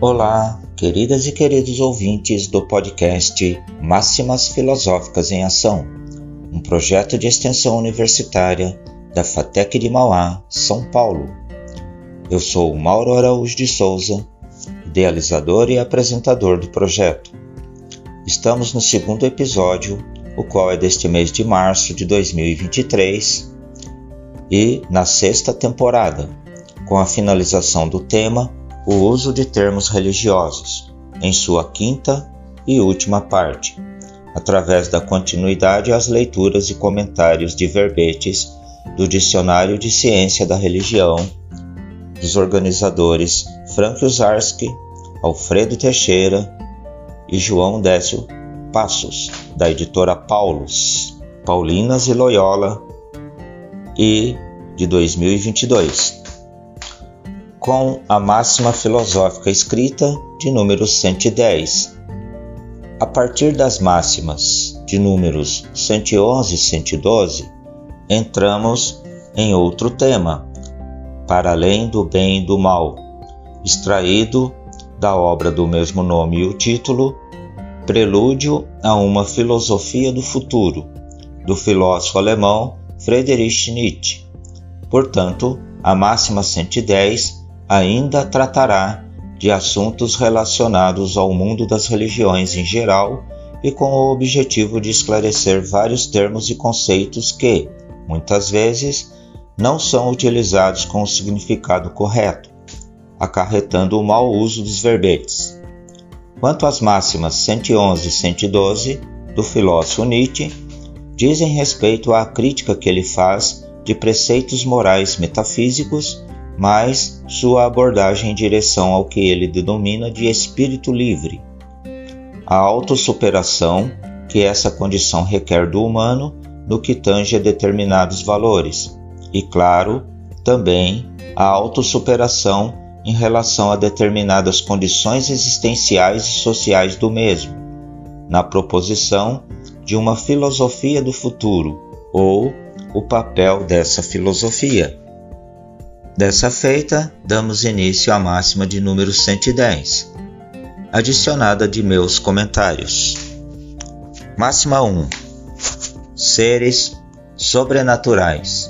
Olá, queridas e queridos ouvintes do podcast Máximas Filosóficas em Ação, um projeto de extensão universitária da FATEC de Mauá, São Paulo. Eu sou Mauro Araújo de Souza, idealizador e apresentador do projeto. Estamos no segundo episódio, o qual é deste mês de março de 2023, e na sexta temporada, com a finalização do tema O uso de termos religiosos, em sua quinta e última parte, através da continuidade às leituras e comentários de verbetes do Dicionário de Ciência da Religião dos organizadores Frank Uzarski, Alfredo Teixeira e João Décio Passos, da editora Paulus, Paulinas e Loyola, e de 2022, com a máxima filosófica escrita de número 110. A partir das máximas de números 111 e 112, entramos em outro tema, para além do bem e do mal, extraído da obra do mesmo nome e o título, Prelúdio a uma Filosofia do Futuro, do filósofo alemão Friedrich Nietzsche. Portanto, a máxima 110 ainda tratará de assuntos relacionados ao mundo das religiões em geral e com o objetivo de esclarecer vários termos e conceitos que, muitas vezes, não são utilizados com o significado correto acarretando o mau uso dos verbetes. Quanto às máximas 111 e 112 do filósofo Nietzsche, dizem respeito à crítica que ele faz de preceitos morais metafísicos, mas sua abordagem em direção ao que ele denomina de espírito livre. A autossuperação que essa condição requer do humano no que tange a determinados valores, e, claro, também a autossuperação em relação a determinadas condições existenciais e sociais do mesmo, na proposição de uma filosofia do futuro ou o papel dessa filosofia. Dessa feita, damos início à máxima de número 110, adicionada de meus comentários. Máxima 1. Seres sobrenaturais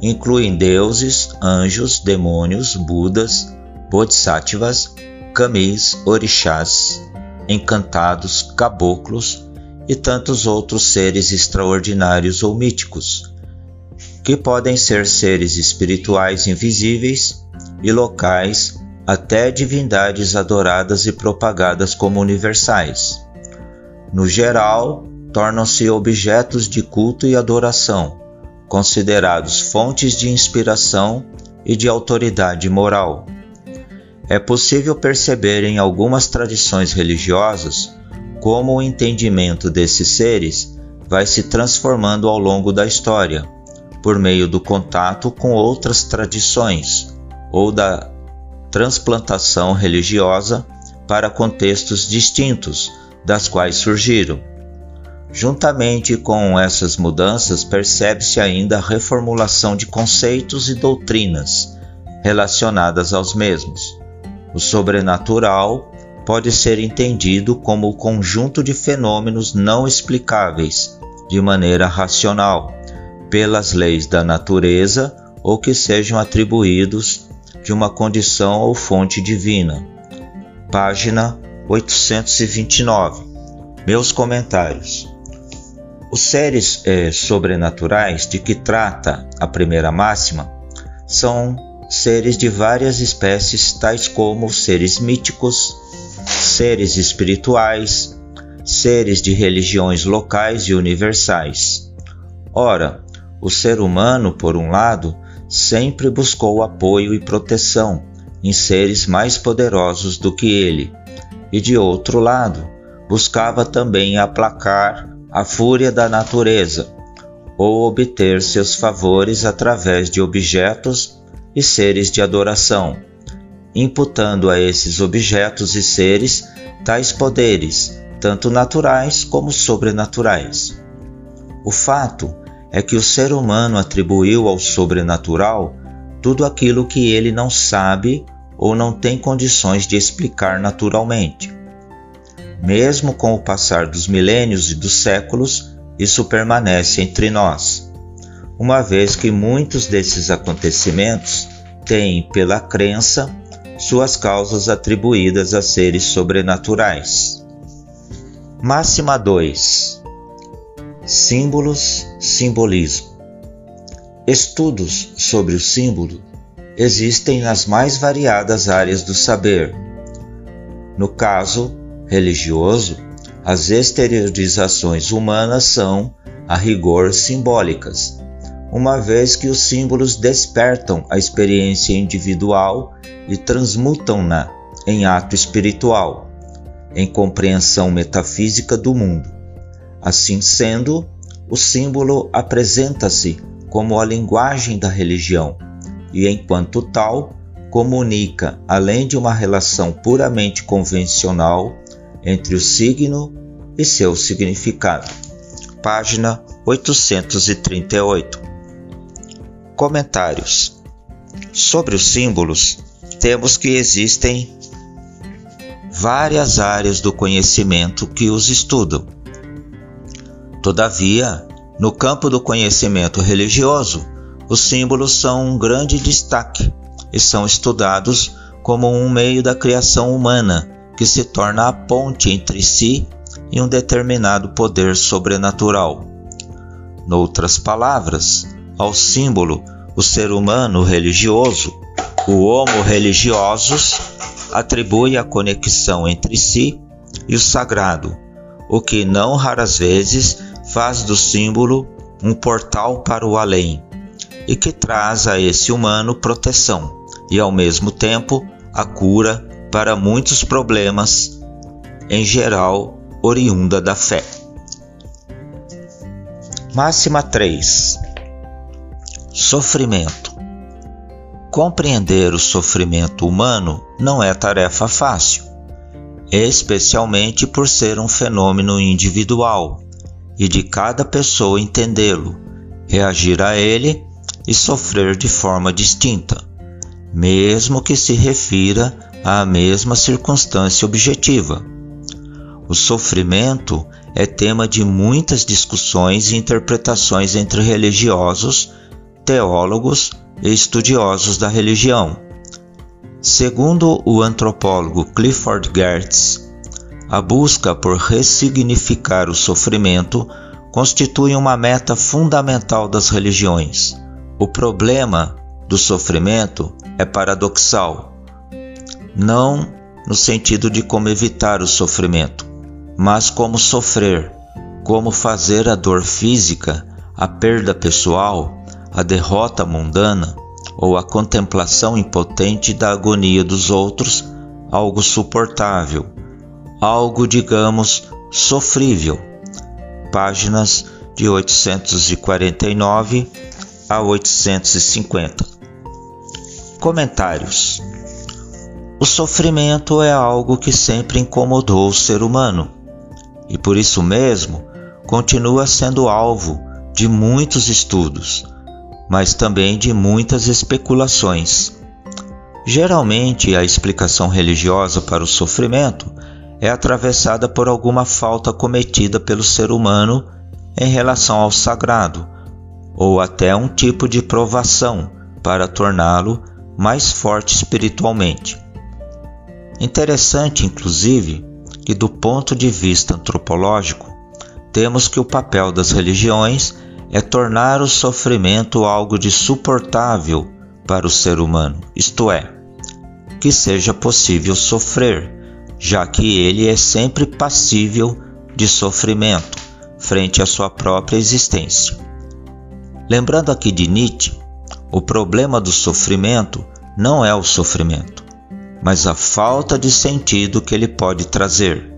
incluem deuses, anjos, demônios, budas, bodhisattvas, kamis, orixás, encantados, caboclos e tantos outros seres extraordinários ou míticos, que podem ser seres espirituais invisíveis e locais até divindades adoradas e propagadas como universais. No geral, tornam-se objetos de culto e adoração, considerados fontes de inspiração e de autoridade moral. É possível perceber em algumas tradições religiosas como o entendimento desses seres vai se transformando ao longo da história, por meio do contato com outras tradições ou da transplantação religiosa para contextos distintos das quais surgiram. Juntamente com essas mudanças, percebe-se ainda a reformulação de conceitos e doutrinas relacionadas aos mesmos. O sobrenatural pode ser entendido como o conjunto de fenômenos não explicáveis de maneira racional pelas leis da natureza ou que sejam atribuídos de uma condição ou fonte divina. Página 829. Meus comentários. Os seres eh, sobrenaturais de que trata a primeira máxima são seres de várias espécies, tais como seres míticos, seres espirituais, seres de religiões locais e universais. Ora, o ser humano, por um lado, sempre buscou apoio e proteção em seres mais poderosos do que ele, e de outro lado, buscava também aplacar a fúria da natureza, ou obter seus favores através de objetos e seres de adoração, imputando a esses objetos e seres tais poderes, tanto naturais como sobrenaturais. O fato é que o ser humano atribuiu ao sobrenatural tudo aquilo que ele não sabe ou não tem condições de explicar naturalmente. Mesmo com o passar dos milênios e dos séculos, isso permanece entre nós, uma vez que muitos desses acontecimentos têm, pela crença, suas causas atribuídas a seres sobrenaturais. Máxima 2 Símbolos, simbolismo. Estudos sobre o símbolo existem nas mais variadas áreas do saber. No caso religioso, as exteriorizações humanas são, a rigor, simbólicas, uma vez que os símbolos despertam a experiência individual e transmutam-na em ato espiritual, em compreensão metafísica do mundo. Assim sendo, o símbolo apresenta-se como a linguagem da religião e, enquanto tal, comunica, além de uma relação puramente convencional entre o signo e seu significado. Página 838. Comentários. Sobre os símbolos, temos que existem várias áreas do conhecimento que os estudam. Todavia, no campo do conhecimento religioso, os símbolos são um grande destaque e são estudados como um meio da criação humana que se torna a ponte entre si e um determinado poder sobrenatural. Noutras palavras, ao símbolo, o ser humano religioso, o homo religiosus, atribui a conexão entre si e o sagrado, o que não raras vezes faz do símbolo um portal para o além e que traz a esse humano proteção e, ao mesmo tempo, a cura para muitos problemas, em geral oriunda da fé. Máxima 3 Sofrimento. Compreender o sofrimento humano não é tarefa fácil, especialmente por ser um fenômeno individual e de cada pessoa entendê-lo, reagir a ele e sofrer de forma distinta, mesmo que se refira à mesma circunstância objetiva. O sofrimento é tema de muitas discussões e interpretações entre religiosos, teólogos e estudiosos da religião. Segundo o antropólogo Clifford Geertz, a busca por ressignificar o sofrimento constitui uma meta fundamental das religiões. O problema do sofrimento é paradoxal, não no sentido de como evitar o sofrimento, mas como sofrer, como fazer a dor física, a perda pessoal, a derrota mundana ou a contemplação impotente da agonia dos outros algo suportável algo, digamos, sofrível. Páginas de 849 a 850. Comentários: O sofrimento é algo que sempre incomodou o ser humano e por isso mesmo continua sendo alvo de muitos estudos, mas também de muitas especulações. Geralmente, a explicação religiosa para o sofrimento é atravessada por alguma falta cometida pelo ser humano em relação ao sagrado, ou até um tipo de provação para torná-lo mais forte espiritualmente. Interessante, inclusive, que do ponto de vista antropológico, temos que o papel das religiões é tornar o sofrimento algo de suportável para o ser humano, isto é, que seja possível sofrer já que ele é sempre passível de sofrimento frente à sua própria existência. Lembrando aqui de Nietzsche, o problema do sofrimento não é o sofrimento, mas a falta de sentido que ele pode trazer.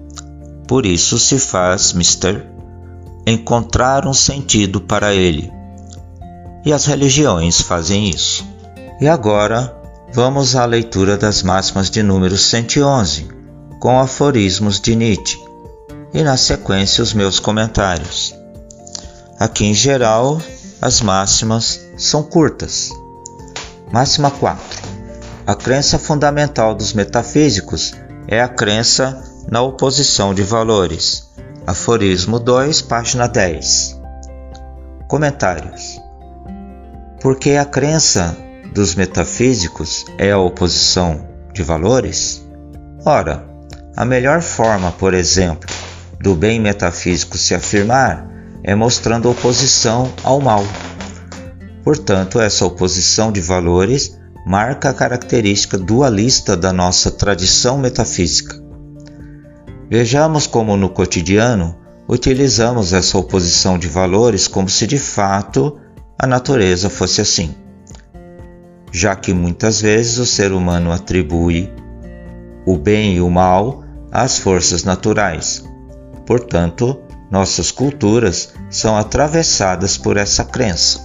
Por isso se faz, Mister, encontrar um sentido para ele. E as religiões fazem isso. E agora vamos à leitura das máximas de número 111 com aforismos de Nietzsche e na sequência os meus comentários. Aqui em geral, as máximas são curtas. Máxima 4. A crença fundamental dos metafísicos é a crença na oposição de valores. Aforismo 2, página 10. Comentários. Porque a crença dos metafísicos é a oposição de valores? Ora, a melhor forma, por exemplo, do bem metafísico se afirmar é mostrando oposição ao mal. Portanto, essa oposição de valores marca a característica dualista da nossa tradição metafísica. Vejamos como no cotidiano utilizamos essa oposição de valores como se de fato a natureza fosse assim. Já que muitas vezes o ser humano atribui o bem e o mal às forças naturais. Portanto, nossas culturas são atravessadas por essa crença.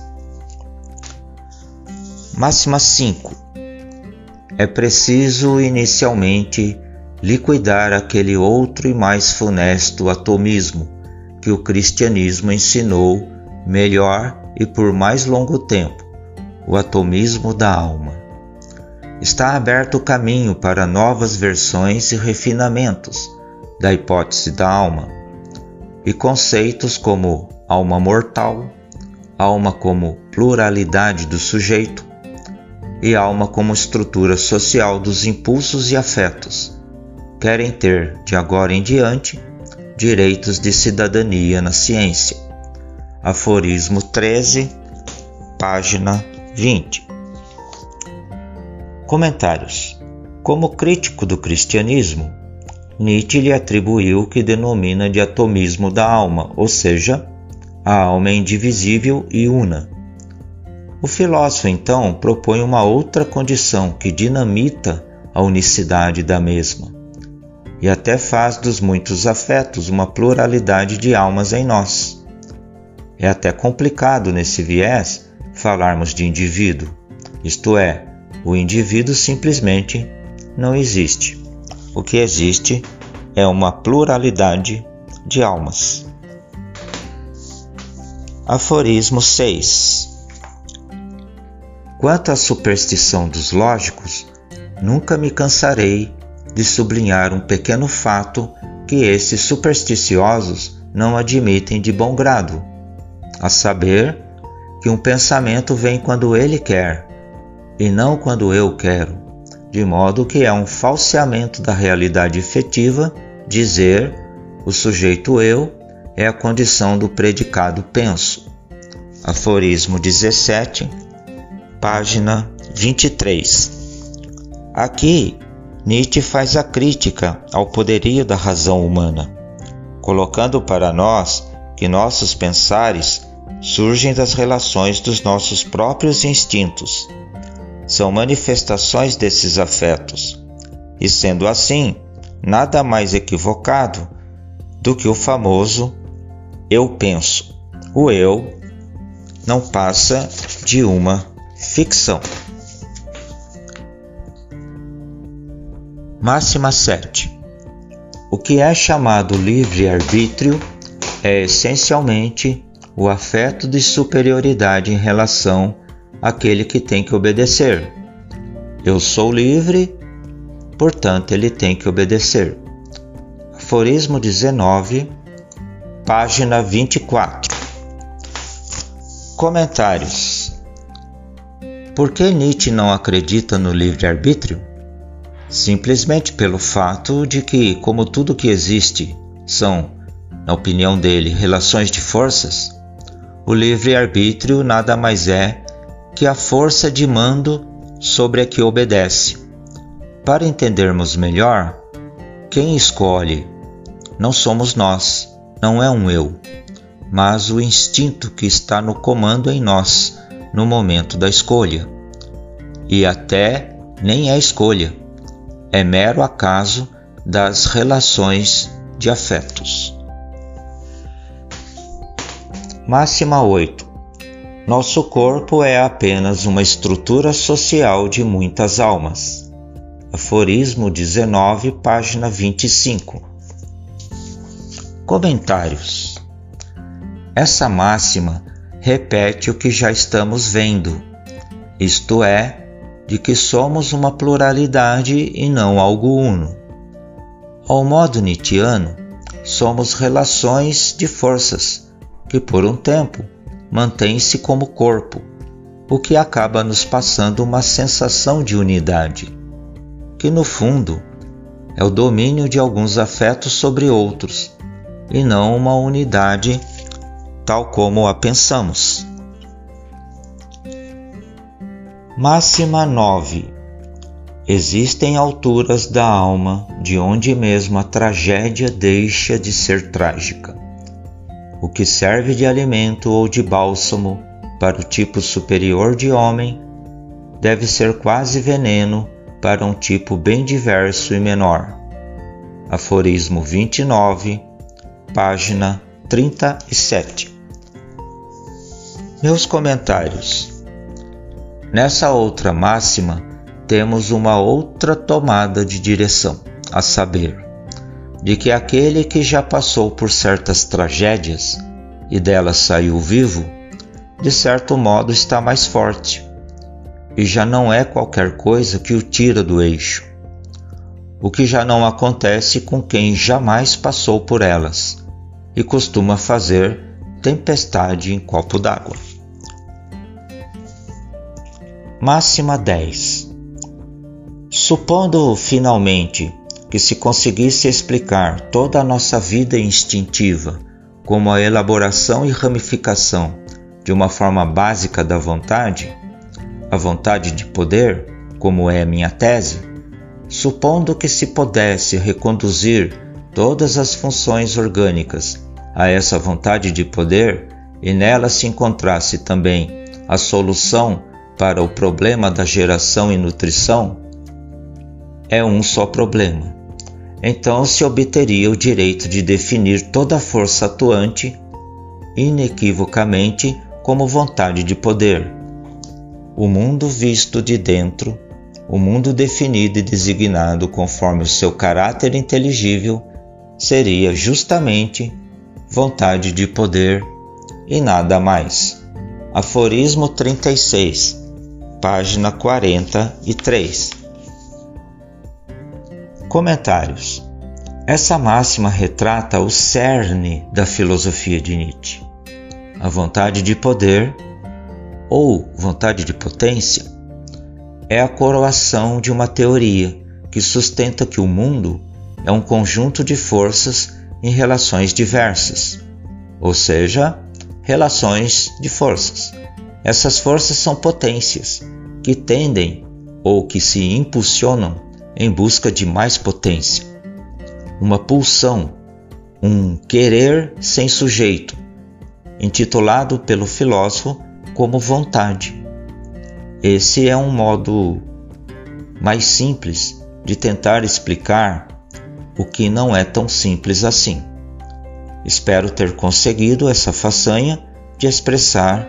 Máxima 5. É preciso inicialmente liquidar aquele outro e mais funesto atomismo que o cristianismo ensinou melhor e por mais longo tempo, o atomismo da alma. Está aberto o caminho para novas versões e refinamentos da hipótese da alma, e conceitos como alma mortal, alma como pluralidade do sujeito, e alma como estrutura social dos impulsos e afetos, querem ter, de agora em diante, direitos de cidadania na ciência. Aforismo 13, página 20. Comentários. Como crítico do cristianismo, Nietzsche lhe atribuiu o que denomina de atomismo da alma, ou seja, a alma é indivisível e una o filósofo então propõe uma outra condição que dinamita a unicidade da mesma e até faz dos muitos afetos uma pluralidade de almas em nós. É até complicado nesse viés falarmos de indivíduo, isto é, o indivíduo simplesmente não existe. O que existe é uma pluralidade de almas. Aforismo 6 Quanto à superstição dos lógicos, nunca me cansarei de sublinhar um pequeno fato que esses supersticiosos não admitem de bom grado, a saber, que um pensamento vem quando ele quer e não quando eu quero, de modo que é um falseamento da realidade efetiva dizer o sujeito eu é a condição do predicado penso. Aforismo 17 página 23. Aqui, Nietzsche faz a crítica ao poderio da razão humana, colocando para nós que nossos pensares surgem das relações dos nossos próprios instintos. São manifestações desses afetos, e sendo assim, nada mais equivocado do que o famoso eu penso. O eu não passa de uma Ficção. Máxima 7. O que é chamado livre-arbítrio é essencialmente o afeto de superioridade em relação àquele que tem que obedecer. Eu sou livre, portanto ele tem que obedecer. Aforismo 19, página 24. Comentários por que Nietzsche não acredita no livre-arbítrio? Simplesmente pelo fato de que, como tudo que existe são, na opinião dele, relações de forças, o livre-arbítrio nada mais é que a força de mando sobre a que obedece. Para entendermos melhor, quem escolhe não somos nós, não é um eu, mas o instinto que está no comando em nós no momento da escolha. E até nem é escolha, é mero acaso das relações de afetos. Máxima 8. Nosso corpo é apenas uma estrutura social de muitas almas. Aforismo 19, página 25. Comentários. Essa máxima repete o que já estamos vendo, isto é, de que somos uma pluralidade e não algo uno. Ao modo Nietzscheano, somos relações de forças que, por um tempo, mantêm-se como corpo, o que acaba nos passando uma sensação de unidade, que no fundo é o domínio de alguns afetos sobre outros e não uma unidade tal como a pensamos. Máxima 9. Existem alturas da alma de onde mesmo a tragédia deixa de ser trágica. O que serve de alimento ou de bálsamo para o tipo superior de homem deve ser quase veneno para um tipo bem diverso e menor. Aforismo 29, página 37. Meus comentários. Nessa outra máxima, temos uma outra tomada de direção, a saber, de que aquele que já passou por certas tragédias e delas saiu vivo, de certo modo está mais forte, e já não é qualquer coisa que o tira do eixo, o que já não acontece com quem jamais passou por elas e costuma fazer tempestade em copo d'água. Máxima 10 Supondo finalmente que se conseguisse explicar toda a nossa vida instintiva como a elaboração e ramificação de uma forma básica da vontade, a vontade de poder, como é a minha tese, supondo que se pudesse reconduzir todas as funções orgânicas a essa vontade de poder e nela se encontrasse também a solução para o problema da geração e nutrição é um só problema. Então se obteria o direito de definir toda força atuante inequivocamente como vontade de poder. O mundo visto de dentro, o mundo definido e designado conforme o seu caráter inteligível, seria justamente vontade de poder e nada mais. Aforismo 36 página 43. Comentários. Essa máxima retrata o cerne da filosofia de Nietzsche. A vontade de poder, ou vontade de potência, é a coroação de uma teoria que sustenta que o mundo é um conjunto de forças em relações diversas, ou seja, relações de forças essas forças são potências que tendem ou que se impulsionam em busca de mais potência. Uma pulsão, um querer sem sujeito, intitulado pelo filósofo como vontade. Esse é um modo mais simples de tentar explicar o que não é tão simples assim. Espero ter conseguido essa façanha de expressar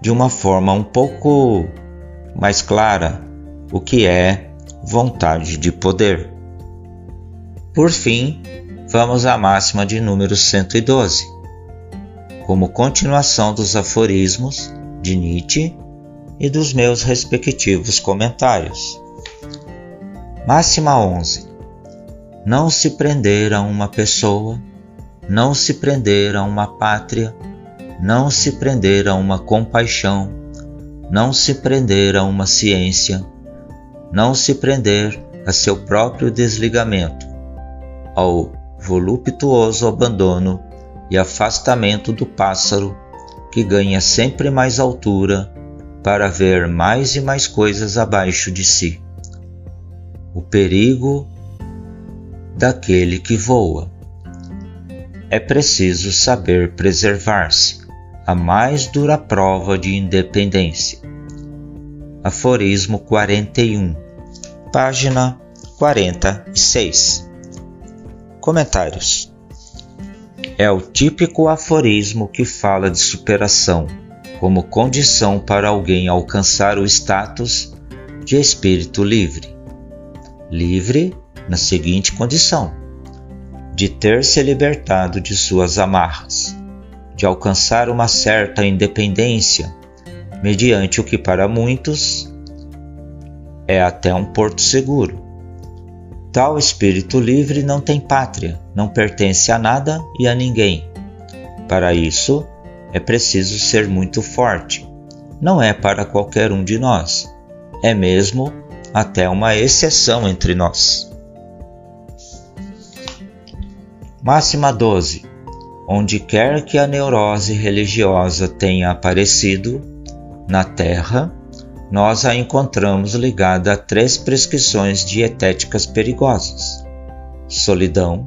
de uma forma um pouco mais clara o que é vontade de poder. Por fim, vamos à máxima de número 112, como continuação dos aforismos de Nietzsche e dos meus respectivos comentários. Máxima 11. Não se prender a uma pessoa, não se prender a uma pátria, não se prender a uma compaixão, não se prender a uma ciência, não se prender a seu próprio desligamento, ao voluptuoso abandono e afastamento do pássaro que ganha sempre mais altura para ver mais e mais coisas abaixo de si. O perigo daquele que voa. É preciso saber preservar-se a mais dura prova de independência. Aforismo 41, página 46. Comentários: É o típico aforismo que fala de superação como condição para alguém alcançar o status de espírito livre. Livre na seguinte condição: de ter se libertado de suas amarras de alcançar uma certa independência, mediante o que para muitos é até um porto seguro. Tal espírito livre não tem pátria, não pertence a nada e a ninguém. Para isso, é preciso ser muito forte. Não é para qualquer um de nós, é mesmo até uma exceção entre nós. Máxima 12. Onde quer que a neurose religiosa tenha aparecido na Terra, nós a encontramos ligada a três prescrições dietéticas perigosas: solidão,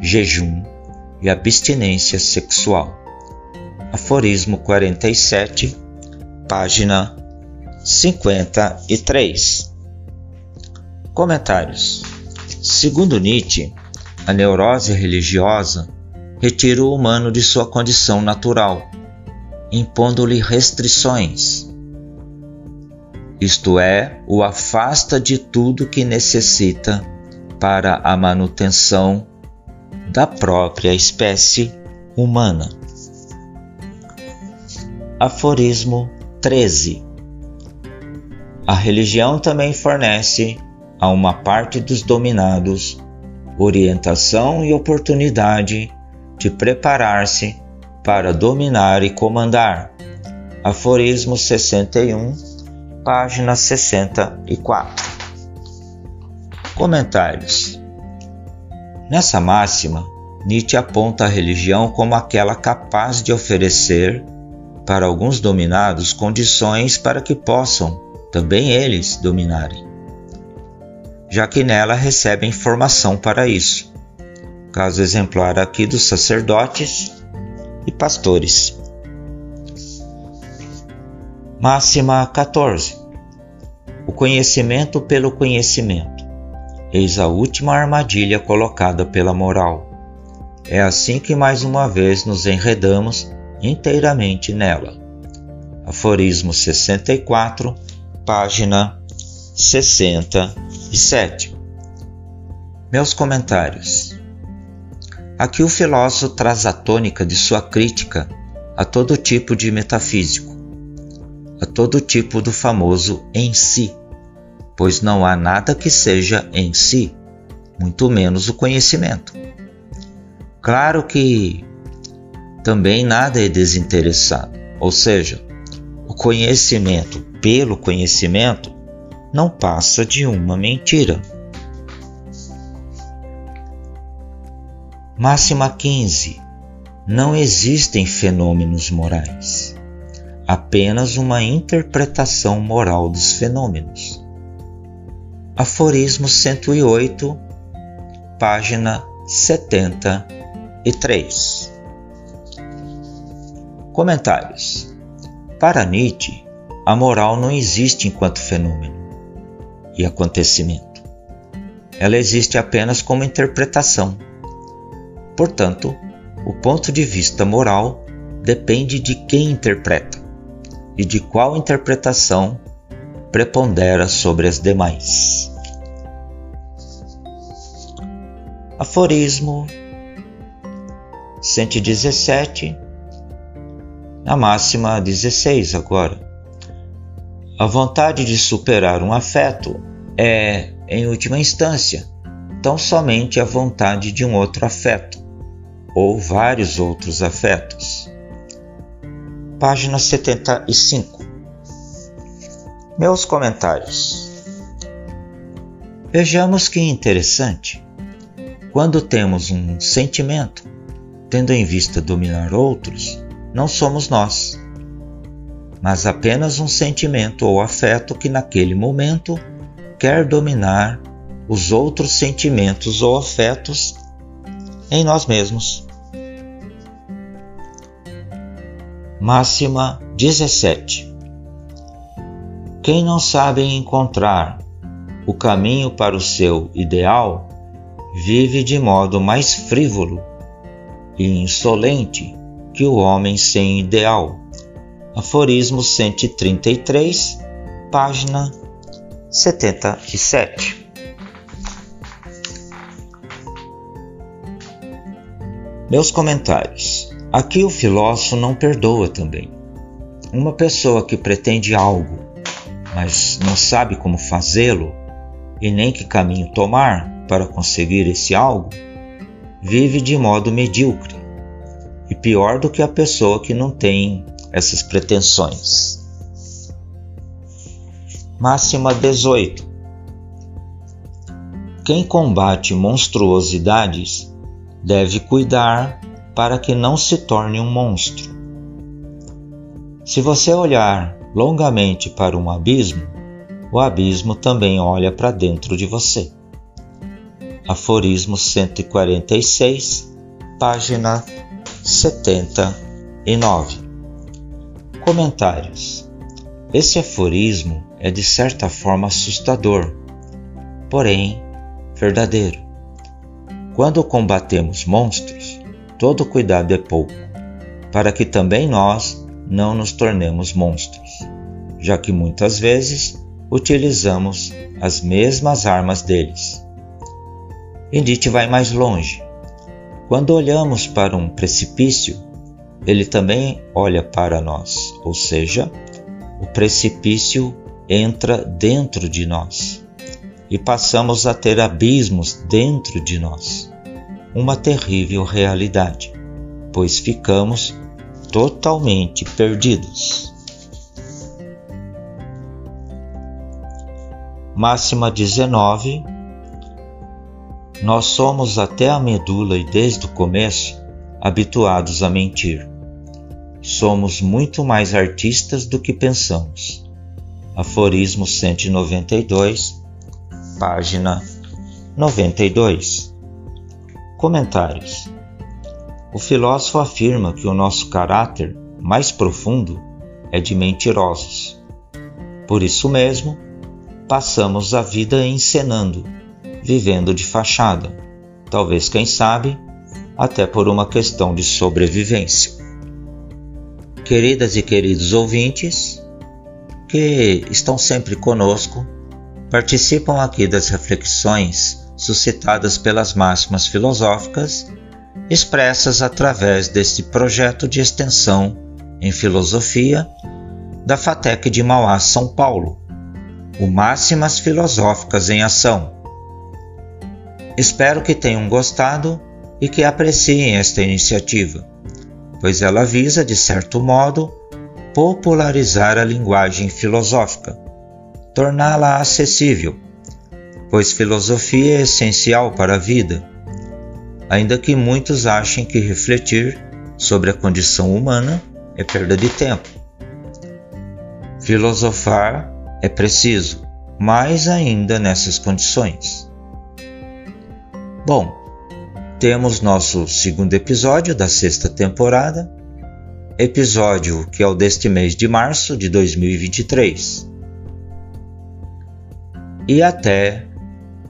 jejum e abstinência sexual. Aforismo 47, página 53. Comentários. Segundo Nietzsche, a neurose religiosa retira o humano de sua condição natural, impondo-lhe restrições isto é, o afasta de tudo que necessita para a manutenção da própria espécie humana. Aforismo 13 A religião também fornece a uma parte dos dominados orientação e oportunidade de preparar-se para dominar e comandar. Aforismo 61 página 64. Comentários: Nessa máxima, Nietzsche aponta a religião como aquela capaz de oferecer, para alguns dominados, condições para que possam também eles dominarem, já que nela recebem formação para isso. Caso exemplar aqui dos sacerdotes e pastores. Máxima 14. O conhecimento pelo conhecimento. Eis a última armadilha colocada pela moral. É assim que mais uma vez nos enredamos inteiramente nela. Aforismo 64, página 67. Meus comentários. Aqui o filósofo traz a tônica de sua crítica a todo tipo de metafísico a todo tipo do famoso em si, pois não há nada que seja em si, muito menos o conhecimento. Claro que também nada é desinteressado, ou seja, o conhecimento pelo conhecimento não passa de uma mentira. Máxima 15. Não existem fenômenos morais apenas uma interpretação moral dos fenômenos. Aforismo 108, página 73. Comentários. Para Nietzsche, a moral não existe enquanto fenômeno e acontecimento. Ela existe apenas como interpretação. Portanto, o ponto de vista moral depende de quem interpreta e de qual interpretação prepondera sobre as demais. Aforismo 117, na máxima 16 agora. A vontade de superar um afeto é, em última instância, tão somente a vontade de um outro afeto, ou vários outros afetos página 75. Meus comentários. Vejamos que interessante. Quando temos um sentimento, tendo em vista dominar outros, não somos nós, mas apenas um sentimento ou afeto que naquele momento quer dominar os outros sentimentos ou afetos em nós mesmos. Máxima 17 Quem não sabe encontrar o caminho para o seu ideal vive de modo mais frívolo e insolente que o homem sem ideal. Aforismo 133, página 77. Meus comentários. Aqui o filósofo não perdoa também. Uma pessoa que pretende algo, mas não sabe como fazê-lo e nem que caminho tomar para conseguir esse algo, vive de modo medíocre e pior do que a pessoa que não tem essas pretensões. Máxima 18. Quem combate monstruosidades deve cuidar para que não se torne um monstro. Se você olhar longamente para um abismo, o abismo também olha para dentro de você. Aforismo 146, página 79. Comentários. Esse aforismo é de certa forma assustador, porém verdadeiro. Quando combatemos monstros, todo cuidado é pouco, para que também nós não nos tornemos monstros, já que muitas vezes utilizamos as mesmas armas deles. Edith vai mais longe. Quando olhamos para um precipício, ele também olha para nós, ou seja, o precipício entra dentro de nós e passamos a ter abismos dentro de nós. Uma terrível realidade, pois ficamos totalmente perdidos. Máxima 19 Nós somos até a medula e desde o começo habituados a mentir. Somos muito mais artistas do que pensamos. Aforismo 192, página 92. Comentários o filósofo afirma que o nosso caráter mais profundo é de mentirosos. Por isso mesmo, passamos a vida encenando, vivendo de fachada, talvez, quem sabe, até por uma questão de sobrevivência. Queridas e queridos ouvintes, que estão sempre conosco, participam aqui das reflexões suscitadas pelas máximas filosóficas expressas através deste projeto de extensão em filosofia da FATEC de Mauá, São Paulo, o Máximas Filosóficas em Ação. Espero que tenham gostado e que apreciem esta iniciativa, pois ela visa, de certo modo, popularizar a linguagem filosófica, torná-la acessível, pois filosofia é essencial para a vida ainda que muitos achem que refletir sobre a condição humana é perda de tempo. Filosofar é preciso, mais ainda nessas condições. Bom, temos nosso segundo episódio da sexta temporada, episódio que é o deste mês de março de 2023. E até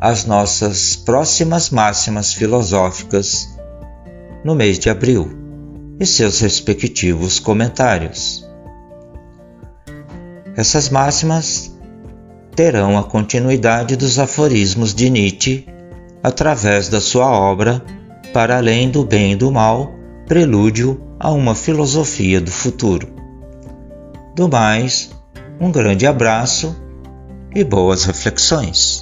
as nossas próximas máximas filosóficas no mês de abril e seus respectivos comentários. Essas máximas terão a continuidade dos aforismos de Nietzsche através da sua obra Para Além do Bem e do Mal Prelúdio a uma Filosofia do Futuro. Do mais, um grande abraço e boas reflexões.